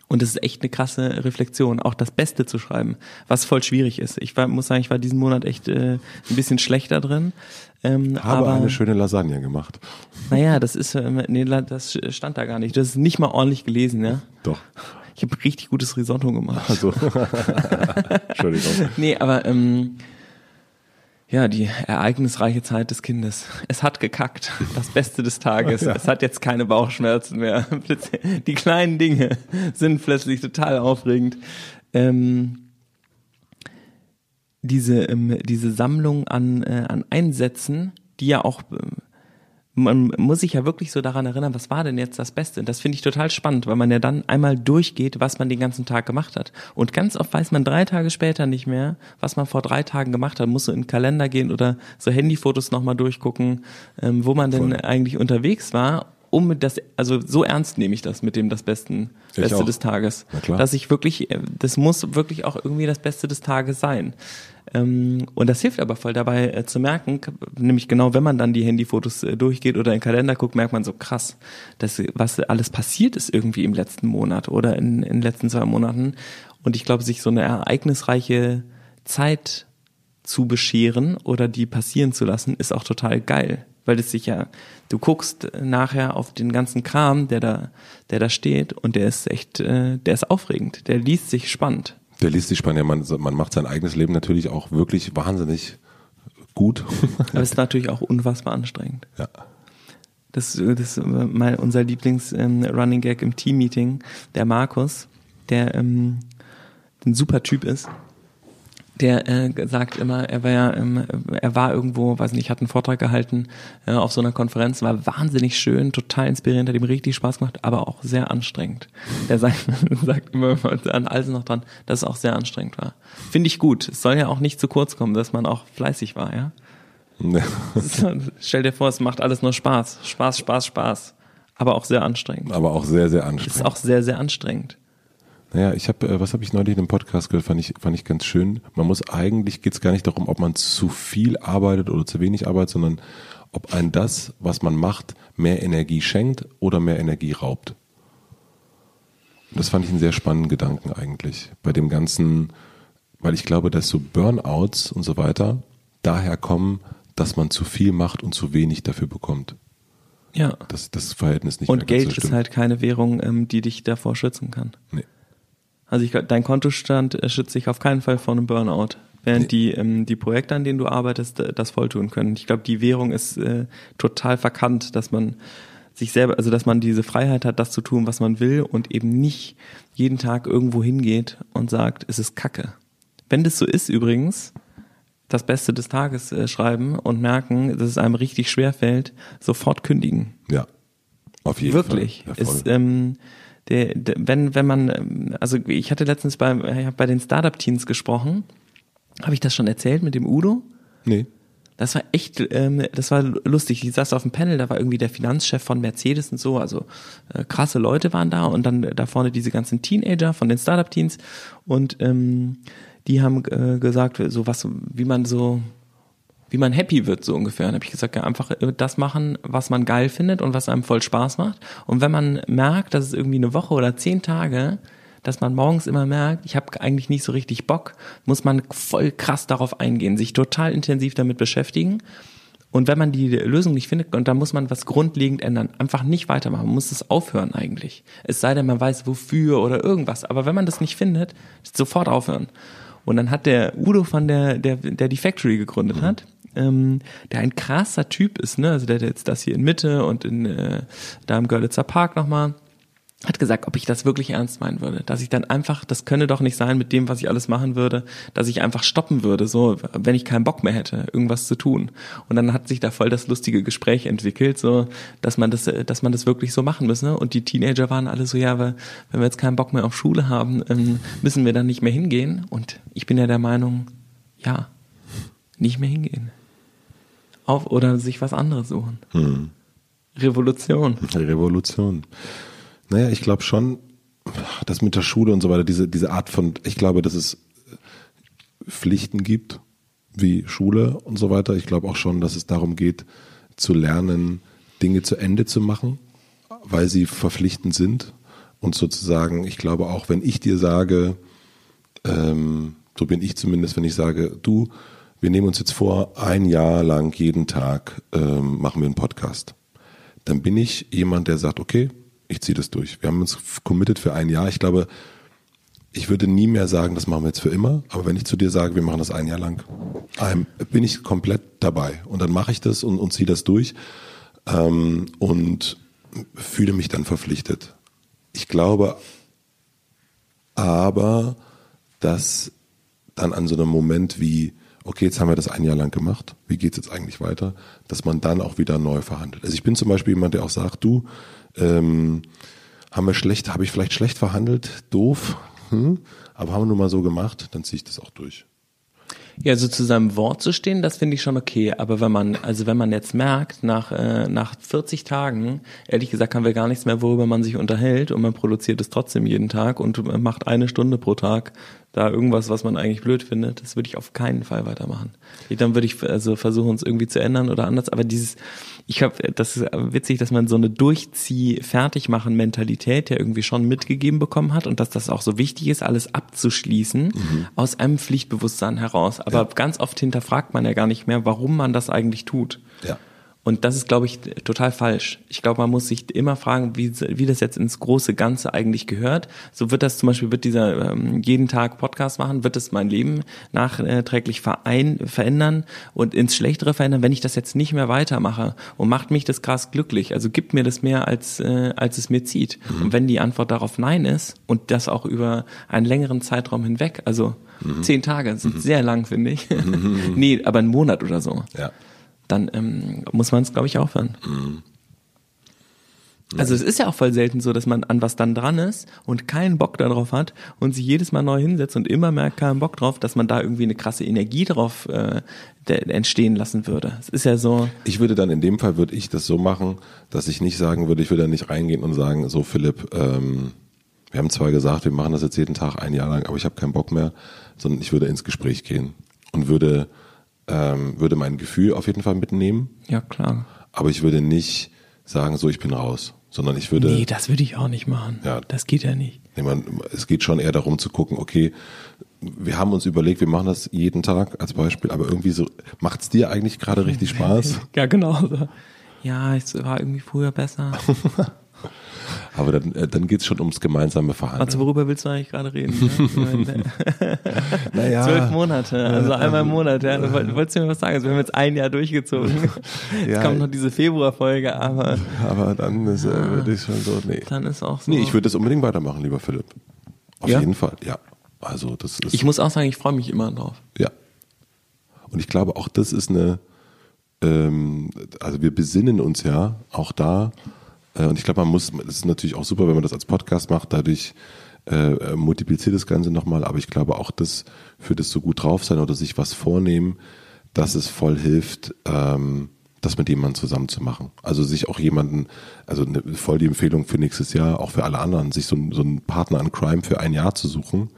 Und es ist echt eine krasse Reflexion, auch das Beste zu schreiben, was voll schwierig ist. Ich war, muss sagen, ich war diesen Monat echt äh, ein bisschen schlechter drin. Ähm, habe aber eine schöne Lasagne gemacht. [laughs] naja, das ist, ähm, nee, das stand da gar nicht. Das ist nicht mal ordentlich gelesen, ja. Doch. Ich habe richtig gutes Risotto gemacht. Also, [laughs] Entschuldigung. [laughs] Nee, aber ähm, ja, die ereignisreiche Zeit des Kindes. Es hat gekackt. Das Beste des Tages. Es hat jetzt keine Bauchschmerzen mehr. Die kleinen Dinge sind plötzlich total aufregend. Ähm, diese, ähm, diese Sammlung an, äh, an Einsätzen, die ja auch, ähm, man muss sich ja wirklich so daran erinnern, was war denn jetzt das Beste? Das finde ich total spannend, weil man ja dann einmal durchgeht, was man den ganzen Tag gemacht hat. Und ganz oft weiß man drei Tage später nicht mehr, was man vor drei Tagen gemacht hat. Muss so in den Kalender gehen oder so Handyfotos nochmal durchgucken, ähm, wo man denn Voll. eigentlich unterwegs war. Um das, also so ernst nehme ich das mit dem das Besten, Ich Beste auch. des Tages. Dass ich wirklich, äh, das muss wirklich auch irgendwie das Beste des Tages sein. Ähm, und das hilft aber voll dabei äh, zu merken, nämlich genau, wenn man dann die Handyfotos äh, durchgeht oder in den Kalender guckt, merkt man so krass, dass was alles passiert ist irgendwie im letzten Monat oder in, in den letzten zwei Monaten. Und ich glaube, sich so eine ereignisreiche Zeit zu bescheren oder die passieren zu lassen, ist auch total geil. Weil es sich ja, du guckst nachher auf den ganzen Kram, der da, der da steht und der ist echt, äh, der ist aufregend, der liest sich spannend. Der liest sich spannend. Ja, man, man macht sein eigenes Leben natürlich auch wirklich wahnsinnig gut. [laughs] Aber es ist natürlich auch unfassbar anstrengend. ja. Das, das ist mein, unser Lieblings-Running Gag im Team-Meeting, der Markus, der ähm, ein super Typ ist. Der äh, sagt immer, er war ja, ähm, er war irgendwo, weiß nicht, hat einen Vortrag gehalten äh, auf so einer Konferenz, war wahnsinnig schön, total inspirierend, hat ihm richtig Spaß gemacht, aber auch sehr anstrengend. Der sagt, [laughs] sagt immer an alles noch dran, dass es auch sehr anstrengend war. Finde ich gut. Es soll ja auch nicht zu kurz kommen, dass man auch fleißig war, ja. [laughs] Stell dir vor, es macht alles nur Spaß. Spaß, Spaß, Spaß. Aber auch sehr anstrengend. Aber auch sehr, sehr Ist anstrengend. auch sehr, sehr anstrengend. Naja, ich habe, äh, was habe ich neulich in einem Podcast gehört, fand ich, fand ich ganz schön. Man muss eigentlich, geht es gar nicht darum, ob man zu viel arbeitet oder zu wenig arbeitet, sondern ob ein das, was man macht, mehr Energie schenkt oder mehr Energie raubt. Das fand ich einen sehr spannenden Gedanken eigentlich. Bei dem ganzen, weil ich glaube, dass so Burnouts und so weiter daher kommen, dass man zu viel macht und zu wenig dafür bekommt. Ja. Dass das Verhältnis nicht mehr Und Geld so ist halt keine Währung, ähm, die dich davor schützen kann. Nee. Also ich glaube, dein Kontostand äh, schützt dich auf keinen Fall vor einem Burnout. Während die, ähm, die Projekte, an denen du arbeitest, äh, das voll tun können. Ich glaube, die Währung ist äh, total verkannt, dass man sich selber, also dass man diese Freiheit hat, das zu tun, was man will und eben nicht jeden Tag irgendwo hingeht und sagt, es ist Kacke. Wenn das so ist übrigens, das Beste des Tages äh, schreiben und merken, dass es einem richtig schwer fällt, sofort kündigen. Ja. Auf jeden Wirklich. Fall. Ja, voll. ist, ähm, der, der, wenn, wenn man, ähm, also ich hatte letztens bei, ich hab bei den Startup-Teams gesprochen. Habe ich das schon erzählt mit dem Udo? nee. Das war echt, ähm, das war lustig. Ich saß auf dem Panel, da war irgendwie der Finanzchef von Mercedes und so, also äh, krasse Leute waren da und dann da vorne diese ganzen Teenager von den Startup-Teens und ähm, die haben äh, gesagt, so was, wie man so, wie man happy wird, so ungefähr. Dann habe ich gesagt, ja, einfach äh, das machen, was man geil findet und was einem voll Spaß macht. Und wenn man merkt, dass es irgendwie eine Woche oder zehn Tage dass man morgens immer merkt, ich habe eigentlich nicht so richtig Bock, muss man voll krass darauf eingehen, sich total intensiv damit beschäftigen. Und wenn man die Lösung nicht findet, und dann muss man was grundlegend ändern, einfach nicht weitermachen, man muss es aufhören eigentlich. Es sei denn, man weiß wofür oder irgendwas. Aber wenn man das nicht findet, sofort aufhören. Und dann hat der Udo von der, der, der die Factory gegründet hat, ähm, der ein krasser Typ ist, ne? Also der hat jetzt das hier in Mitte und in äh, da im Görlitzer Park nochmal hat gesagt, ob ich das wirklich ernst meinen würde, dass ich dann einfach, das könne doch nicht sein mit dem, was ich alles machen würde, dass ich einfach stoppen würde, so, wenn ich keinen Bock mehr hätte, irgendwas zu tun. Und dann hat sich da voll das lustige Gespräch entwickelt, so, dass man das, dass man das wirklich so machen müsse. Und die Teenager waren alle so, ja, wenn wir jetzt keinen Bock mehr auf Schule haben, ähm, müssen wir dann nicht mehr hingehen. Und ich bin ja der Meinung, ja, nicht mehr hingehen. Auf oder sich was anderes suchen. Hm. Revolution. Revolution. Naja, ich glaube schon, dass mit der Schule und so weiter, diese, diese Art von, ich glaube, dass es Pflichten gibt, wie Schule und so weiter. Ich glaube auch schon, dass es darum geht, zu lernen, Dinge zu Ende zu machen, weil sie verpflichtend sind. Und sozusagen, ich glaube auch, wenn ich dir sage, ähm, so bin ich zumindest, wenn ich sage, du, wir nehmen uns jetzt vor, ein Jahr lang jeden Tag ähm, machen wir einen Podcast. Dann bin ich jemand, der sagt, okay, ich ziehe das durch. Wir haben uns committed für ein Jahr. Ich glaube, ich würde nie mehr sagen, das machen wir jetzt für immer. Aber wenn ich zu dir sage, wir machen das ein Jahr lang, bin ich komplett dabei. Und dann mache ich das und, und ziehe das durch ähm, und fühle mich dann verpflichtet. Ich glaube aber, dass dann an so einem Moment wie, okay, jetzt haben wir das ein Jahr lang gemacht, wie geht's jetzt eigentlich weiter, dass man dann auch wieder neu verhandelt. Also ich bin zum Beispiel jemand, der auch sagt, du, ähm, haben wir schlecht, habe ich vielleicht schlecht verhandelt, doof, hm? aber haben wir nur mal so gemacht, dann ziehe ich das auch durch. Ja, so zu seinem Wort zu stehen, das finde ich schon okay. Aber wenn man, also wenn man jetzt merkt, nach, äh, nach 40 Tagen, ehrlich gesagt, haben wir gar nichts mehr, worüber man sich unterhält und man produziert es trotzdem jeden Tag und macht eine Stunde pro Tag da irgendwas, was man eigentlich blöd findet, das würde ich auf keinen Fall weitermachen. Dann würde ich also versuchen, es irgendwie zu ändern oder anders. Aber dieses, ich habe, das ist witzig, dass man so eine Durchzieh-Fertigmachen-Mentalität ja irgendwie schon mitgegeben bekommen hat und dass das auch so wichtig ist, alles abzuschließen Mhm. aus einem Pflichtbewusstsein heraus. Aber Ja. ganz oft hinterfragt man ja gar nicht mehr, warum man das eigentlich tut. Ja. Und das ist, glaube ich, total falsch. Ich glaube, man muss sich immer fragen, wie, wie das jetzt ins große Ganze eigentlich gehört. So wird das zum Beispiel, wird dieser ähm, jeden Tag Podcast machen, wird es mein Leben nachträglich verein, verändern und ins Schlechtere verändern, wenn ich das jetzt nicht mehr weitermache und macht mich das krass glücklich. Also gibt mir das mehr, als, äh, als es mir zieht. Und wenn die Antwort darauf Nein ist und das auch über einen längeren Zeitraum hinweg, also zehn Tage sind sehr lang, finde ich. [laughs] nee, aber einen Monat oder so Ja. Dann ähm, muss man es, glaube ich, aufhören. Also es ist ja auch voll selten so, dass man an was dann dran ist und keinen Bock darauf hat und sich jedes Mal neu hinsetzt und immer merkt, keinen Bock drauf, dass man da irgendwie eine krasse Energie drauf äh, entstehen lassen würde. Es ist ja so, Ich würde dann in dem Fall würde ich das so machen, dass ich nicht sagen würde, ich würde da nicht reingehen und sagen, so Philipp, ähm, wir haben zwar gesagt, wir machen das jetzt jeden Tag ein Jahr lang, aber ich habe keinen Bock mehr, sondern ich würde ins Gespräch gehen und würde ähm, würde mein Gefühl auf jeden Fall mitnehmen, ja klar. aber ich würde nicht sagen, so ich bin raus, sondern ich würde Nee, das würde ich auch nicht machen. Ja. Das geht ja nicht. Nee, man, es geht schon eher darum zu gucken, okay, wir haben uns überlegt, wir machen das jeden Tag als Beispiel, aber irgendwie so, macht's dir eigentlich gerade richtig [laughs] Spaß? Ja, genau. Ja, es war irgendwie früher besser. [laughs] [laughs] Aber dann, äh, dann geht's schon ums gemeinsame Verhandeln. Also worüber willst du eigentlich gerade reden? Ne? [laughs] [laughs] naja, Zwölf Monate, also einmal im Monat. Ja. Wolltest du mir was sagen? Also wir haben jetzt ein Jahr durchgezogen. Jetzt Ja. kommt noch diese Februarfolge, aber aber dann ist, äh, würde ich schon so, nee. dann ist auch so. Nee, ich würde das unbedingt weitermachen, lieber Philipp. Auf Ja? jeden Fall, ja. Also das ist, Ich muss auch sagen, ich freue mich immer drauf. ja. Und ich glaube, auch das ist eine, ähm, also wir besinnen uns ja auch da. Äh, und ich glaube, man muss, das ist natürlich auch super, wenn man das als Podcast macht, dadurch äh, multipliziert das Ganze nochmal. Aber ich glaube auch, dass für das so gut drauf sein oder sich was vornehmen, dass es voll hilft, ähm, das mit jemandem zusammen zu machen. Also sich auch jemanden, also eine, voll die Empfehlung für nächstes Jahr, auch für alle anderen, sich so, so einen Partner an Crime für ein Jahr zu suchen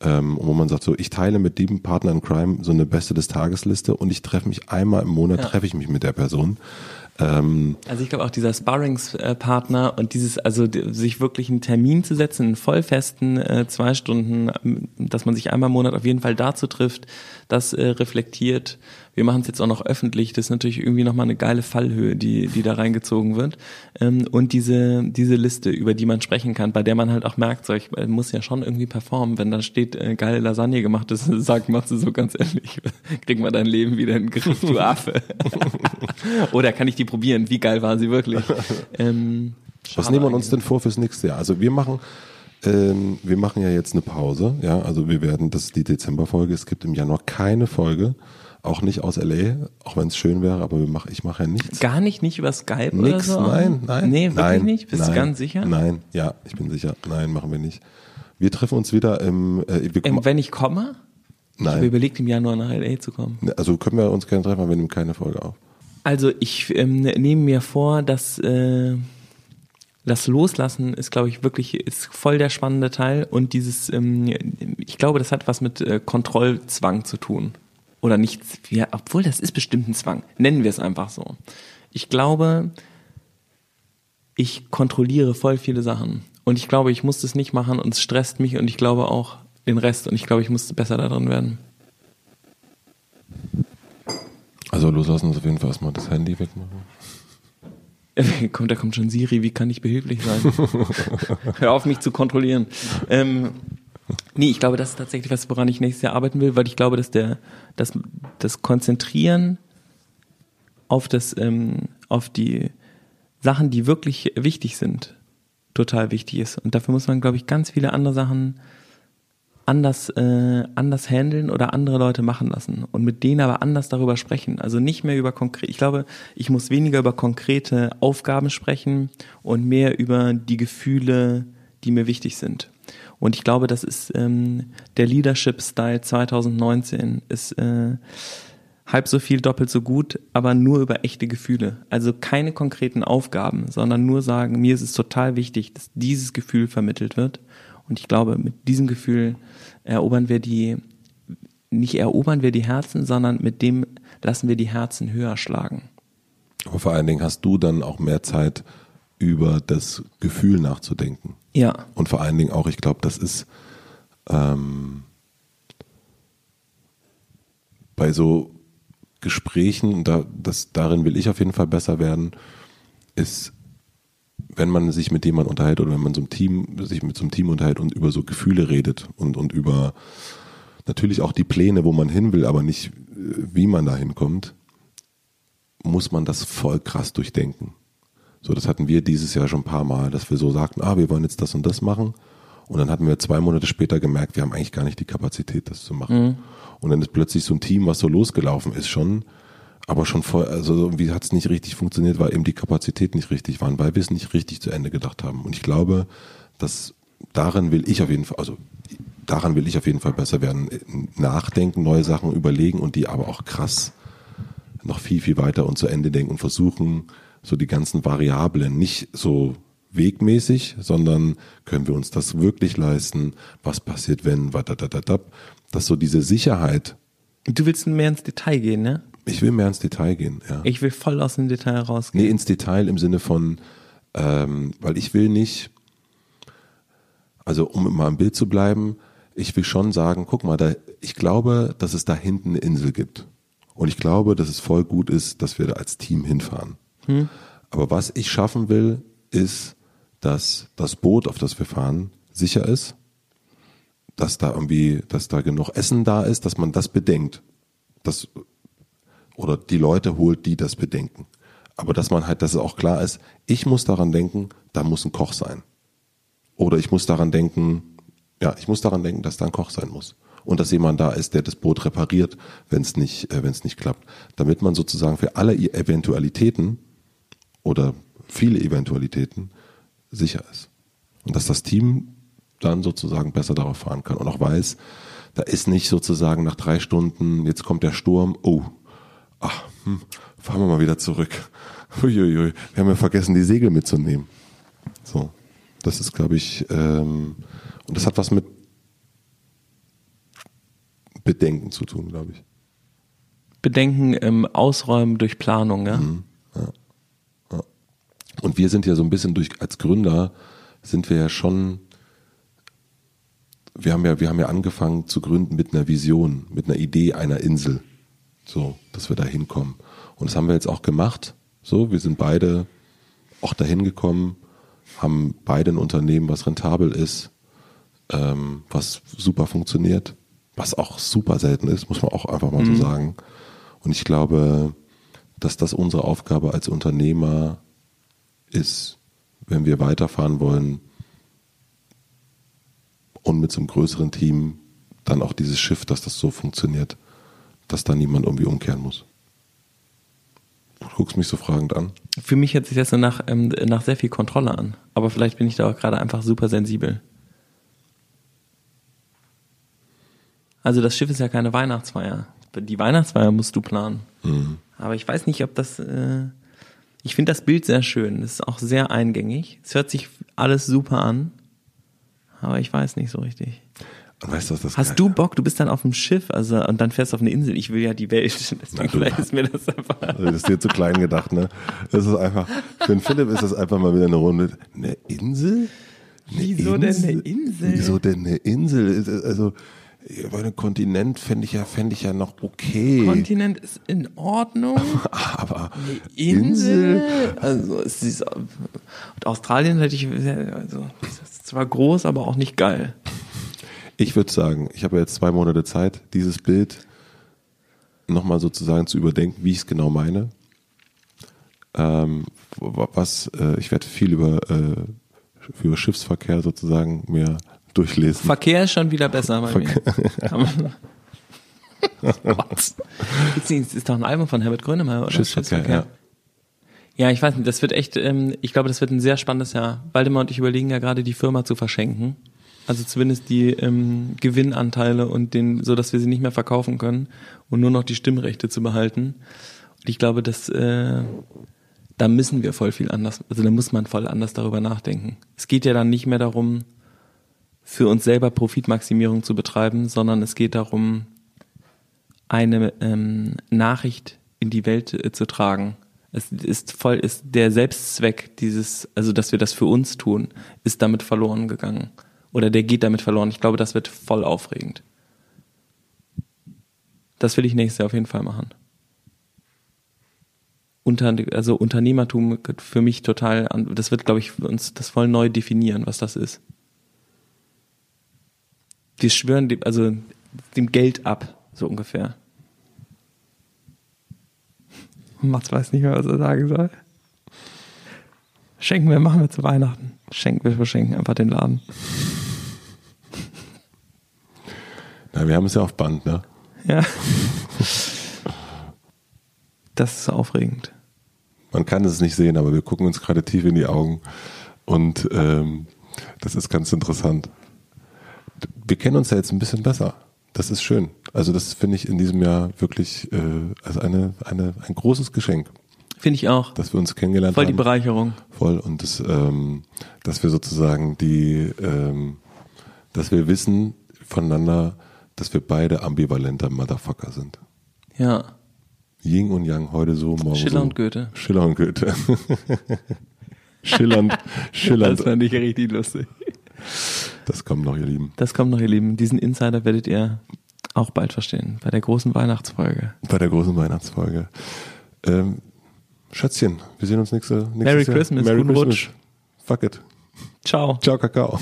ähm, wo man sagt so, ich teile mit dem Partner in Crime so eine Beste des Tagesliste und ich treffe mich einmal im Monat, ja. treffe ich mich mit der Person. Ähm, also ich glaube auch dieser Sparringspartner und dieses, also sich wirklich einen Termin zu setzen, einen vollfesten äh, zwei Stunden, dass man sich einmal im Monat auf jeden Fall dazu trifft, das äh, reflektiert. Wir machen es jetzt auch noch öffentlich. Das ist natürlich irgendwie nochmal eine geile Fallhöhe, die, die da reingezogen wird. Ähm, und diese, diese Liste, über die man sprechen kann, bei der man halt auch merkt, so, ich muss ja schon irgendwie performen. Wenn da steht, äh, geile Lasagne gemacht ist, [laughs] sag, machst du so ganz ehrlich, [laughs] krieg mal dein Leben wieder in den Griff, du Affe. [laughs] Oder kann ich die probieren? Wie geil war sie wirklich? Ähm, Was nehmen wir uns denn vor fürs nächste Jahr? Also wir machen ähm, wir machen ja jetzt eine Pause, ja, also wir werden, das ist die Dezemberfolge, es gibt im Januar keine Folge, auch nicht aus LA, auch wenn es schön wäre, aber mach, ich mache ja nichts. Gar nicht, nicht über Skype Nix, oder so? nein, nein. Nee, wirklich nein, nicht? Bist nein, du ganz sicher? Nein, ja, ich bin sicher. Nein, machen wir nicht. Wir treffen uns wieder im, äh, ähm, wenn ich komme? Nein. Ich habe überlegt, im Januar nach LA zu kommen. Ne, also können wir uns gerne treffen, aber wir nehmen keine Folge auf. Also ich ähm, nehme mir vor, dass äh, das Loslassen ist, glaube ich, wirklich ist voll der spannende Teil und dieses, ähm, ich glaube, das hat was mit äh, Kontrollzwang zu tun oder nichts, ja, obwohl das ist bestimmt ein Zwang. Nennen wir es einfach so. Ich glaube, ich kontrolliere voll viele Sachen und ich glaube, ich muss das nicht machen und es stresst mich und ich glaube auch den Rest und ich glaube, ich muss besser darin werden. Also loslassen ist auf jeden Fall erstmal das Handy wegmachen. [laughs] kommt, da kommt schon Siri, wie kann ich behilflich sein? [laughs] Hör auf, mich zu kontrollieren. Ähm, nee, ich glaube, das ist tatsächlich was, woran ich nächstes Jahr arbeiten will, weil ich glaube, dass der, dass das Konzentrieren auf das, ähm, auf die Sachen, die wirklich wichtig sind, total wichtig ist. Und dafür muss man, glaube ich, ganz viele andere Sachen anders, äh, anders handeln oder andere Leute machen lassen und mit denen aber anders darüber sprechen. Also nicht mehr über konkret, ich glaube, ich muss weniger über konkrete Aufgaben sprechen und mehr über die Gefühle, die mir wichtig sind. Und ich glaube, das ist ähm, der Leadership Style 2019 ist äh, halb so viel, doppelt so gut, aber nur über echte Gefühle. Also keine konkreten Aufgaben, sondern nur sagen, mir ist es total wichtig, dass dieses Gefühl vermittelt wird. Und ich glaube, mit diesem Gefühl erobern wir die, nicht erobern wir die Herzen, sondern mit dem lassen wir die Herzen höher schlagen. Aber vor allen Dingen hast du dann auch mehr Zeit, über das Gefühl nachzudenken. Ja. Und vor allen Dingen auch, ich glaube, das ist ähm, bei so Gesprächen, da, das, darin will ich auf jeden Fall besser werden, ist wenn man sich mit jemandem unterhält oder wenn man so Team, sich mit so einem Team unterhält und über so Gefühle redet und, und über natürlich auch die Pläne, wo man hin will, aber nicht, wie man da hinkommt, muss man das voll krass durchdenken. So, das hatten wir dieses Jahr schon ein paar Mal, dass wir so sagten, ah, wir wollen jetzt das und das machen. Und dann hatten wir zwei Monate später gemerkt, wir haben eigentlich gar nicht die Kapazität, das zu machen. Mhm. Und dann ist plötzlich so ein Team, was so losgelaufen ist schon, aber schon vor, also irgendwie hat es nicht richtig funktioniert, weil eben die Kapazität nicht richtig waren, weil wir es nicht richtig zu Ende gedacht haben. Und ich glaube, dass darin will ich auf jeden Fall, also daran will ich auf jeden Fall besser werden. Nachdenken, neue Sachen überlegen und die aber auch krass noch viel, viel weiter und zu Ende denken und versuchen, so die ganzen Variablen nicht so wegmäßig, sondern können wir uns das wirklich leisten? Was passiert, wenn, dass so diese Sicherheit. Du willst mehr ins Detail gehen, ne? Ich will mehr ins Detail gehen, ja. Ich will voll aus dem Detail rausgehen. Nee, ins Detail im Sinne von, ähm, weil ich will nicht, also um mal im Bild zu bleiben, ich will schon sagen, guck mal, da, ich glaube, dass es da hinten eine Insel gibt. Und ich glaube, dass es voll gut ist, dass wir da als Team hinfahren. Hm. Aber was ich schaffen will, ist, dass das Boot, auf das wir fahren, sicher ist, dass da irgendwie, dass da genug Essen da ist, dass man das bedenkt. Das oder die Leute holt, die das bedenken. Aber dass man halt, dass es auch klar ist, ich muss daran denken, da muss ein Koch sein. Oder ich muss daran denken, ja, ich muss daran denken, dass da ein Koch sein muss. und dass jemand da ist, der das Boot repariert, wenn es nicht, äh, wenn es nicht klappt, damit man sozusagen für alle Eventualitäten oder viele Eventualitäten sicher ist und dass das Team dann sozusagen besser darauf fahren kann und auch weiß, da ist nicht sozusagen nach drei Stunden, jetzt kommt der Sturm, oh, ach, hm, fahren wir mal wieder zurück. [laughs] Uiuiui, wir haben ja vergessen, die Segel mitzunehmen. So, das ist, glaube ich, ähm, und das hat was mit Bedenken zu tun, glaube ich. Bedenken ähm, ausräumen durch Planung, ja? Mhm, ja. Und wir sind ja so ein bisschen durch, als Gründer sind wir ja schon, wir haben ja, wir haben ja angefangen zu gründen mit einer Vision, mit einer Idee einer Insel. So, dass wir da hinkommen. Und das haben wir jetzt auch gemacht. So, wir sind beide auch dahin gekommen, haben beide ein Unternehmen, was rentabel ist, ähm, was super funktioniert, was auch super selten ist, muss man auch einfach mal mhm. so sagen. Und ich glaube, dass das unsere Aufgabe als Unternehmer ist, wenn wir weiterfahren wollen und mit so einem größeren Team dann auch dieses Schiff, dass das so funktioniert, dass da niemand irgendwie umkehren muss. Du guckst mich so fragend an. Für mich hört sich das so nach, ähm, nach sehr viel Kontrolle an. Aber vielleicht bin ich da auch gerade einfach super sensibel. Also das Schiff ist ja keine Weihnachtsfeier. Die Weihnachtsfeier musst du planen. Mhm. Aber ich weiß nicht, ob das. Äh, ich finde das Bild sehr schön. Es ist auch sehr eingängig. Es hört sich alles super an. Aber ich weiß nicht so richtig. Und weißt du, was das Hast geil, du Bock? Du bist dann auf dem Schiff, also und dann fährst du auf eine Insel. Ich will ja die Welt. [laughs] Deswegen vielleicht ist mir das einfach. Also das ist dir zu klein gedacht, ne? Das ist einfach. Für den Philipp ist das einfach mal wieder eine Runde. Eine Insel? Eine Wieso Insel? denn eine Insel? Wieso denn eine Insel? Also bei einem Kontinent fände ich ja, fände ich ja noch okay. Kontinent ist in Ordnung. [laughs] Aber eine Insel? Insel? Also es ist, und Australien hätte ich, also ist zwar groß, aber auch nicht geil. Ich würde sagen, ich habe jetzt zwei Monate Zeit, dieses Bild nochmal sozusagen zu überdenken, wie ich es genau meine. Ähm, was, äh, ich werde viel über, äh, über Schiffsverkehr sozusagen mir durchlesen. Verkehr ist schon wieder besser bei Verkehr. mir. das ist doch ein Album von Herbert Grönemeyer, oder? Schiffsverkehr, Schiffsverkehr. Ja. ja, ich weiß nicht, das wird echt, ähm, ich glaube, das wird ein sehr spannendes Jahr. Waldemar und ich überlegen ja gerade, die Firma zu verschenken. Also zumindest die ähm, Gewinnanteile und den, so dass wir sie nicht mehr verkaufen können und nur noch die Stimmrechte zu behalten. Und ich glaube, dass äh, da müssen wir voll viel anders, also da muss man voll anders darüber nachdenken. Es geht ja dann nicht mehr darum, für uns selber Profitmaximierung zu betreiben, sondern es geht darum, eine ähm, Nachricht in die Welt äh, zu tragen. Es ist voll, ist der Selbstzweck dieses, also dass wir das für uns tun, ist damit verloren gegangen. Oder der geht damit verloren. Ich glaube, das wird voll aufregend. Das will ich nächstes Jahr auf jeden Fall machen. Unter, also Unternehmertum für mich total, das wird, glaube ich, uns das voll neu definieren, was das ist. Die schwören dem, also dem Geld ab, so ungefähr. Mats weiß nicht mehr, was er sagen soll. Schenken wir, machen wir zu Weihnachten. Schenken wir, verschenken einfach den Laden. Ja, wir haben es ja auf Band, ne? Ja. Das ist aufregend. Man kann es nicht sehen, aber wir gucken uns gerade tief in die Augen und ähm, das ist ganz interessant. Wir kennen uns ja jetzt ein bisschen besser. Das ist schön. Also das finde ich in diesem Jahr wirklich äh, also eine, eine, ein großes Geschenk. Finde ich auch. Dass wir uns kennengelernt Voll haben. Voll die Bereicherung. Voll. Und das, ähm, dass wir sozusagen die, ähm, dass wir wissen voneinander, dass wir beide ambivalenter Motherfucker sind. Ja. Ying und Yang heute so, morgen Schiller so. und Goethe. Schiller und Goethe. [laughs] schillernd, [laughs] schillernd. Das fand ich richtig lustig. Das kommt noch, ihr Lieben. Das kommt noch, ihr Lieben. Diesen Insider werdet ihr auch bald verstehen. Bei der großen Weihnachtsfolge. Bei der großen Weihnachtsfolge. Ähm, Schätzchen, wir sehen uns nächste, nächstes Merry Jahr. Christmas, Merry guten Christmas. Rutsch. Fuck it. Ciao. Ciao, Kakao.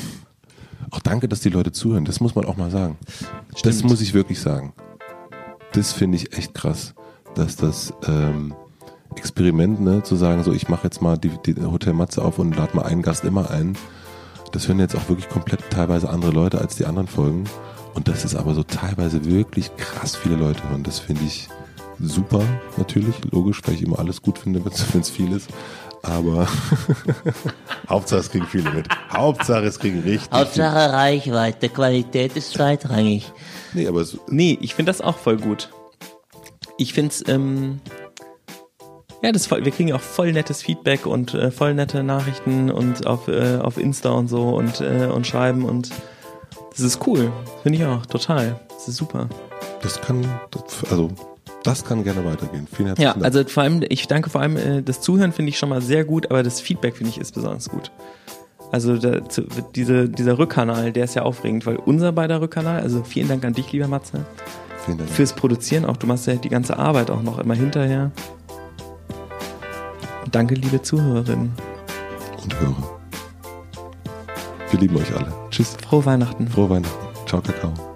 Auch danke, dass die Leute zuhören. Das muss man auch mal sagen. Stimmt. Das muss ich wirklich sagen. Das finde ich echt krass, dass das ähm, Experiment, ne, zu sagen, so ich mache jetzt mal die, die Hotel Matze auf und lade mal einen Gast immer ein. Das hören jetzt auch wirklich komplett teilweise andere Leute als die anderen Folgen. Und das ist aber so teilweise wirklich krass viele Leute hören. Das finde ich super, natürlich, logisch, weil ich immer alles gut finde, [laughs] wenn es viel ist. Aber [laughs] Hauptsache es kriegen viele mit. Hauptsache es kriegen richtig. Hauptsache viel. Reichweite, Qualität ist zweitrangig. Nee, aber es, nee ich finde das auch voll gut. Ich finde es, ähm, ja, das voll, wir kriegen auch voll nettes Feedback und äh, voll nette Nachrichten und auf, äh, auf Insta und so und, äh, und schreiben und das ist cool. Finde ich auch, total. Das ist super. Das kann, also das kann gerne weitergehen. Vielen herzlichen ja, Dank. Ja, also vor allem, ich danke vor allem, äh, das Zuhören finde ich schon mal sehr gut, aber das Feedback finde ich ist besonders gut. Also der, diese, dieser Rückkanal, der ist ja aufregend, weil unser beider Rückkanal, also vielen Dank an dich, lieber Matze. Vielen Dank. Fürs Produzieren auch. Du machst ja die ganze Arbeit auch noch immer hinterher. Danke, liebe Zuhörerinnen. Und Hörer. Wir lieben euch alle. Tschüss. Frohe Weihnachten. Frohe Weihnachten. Ciao, Kakao.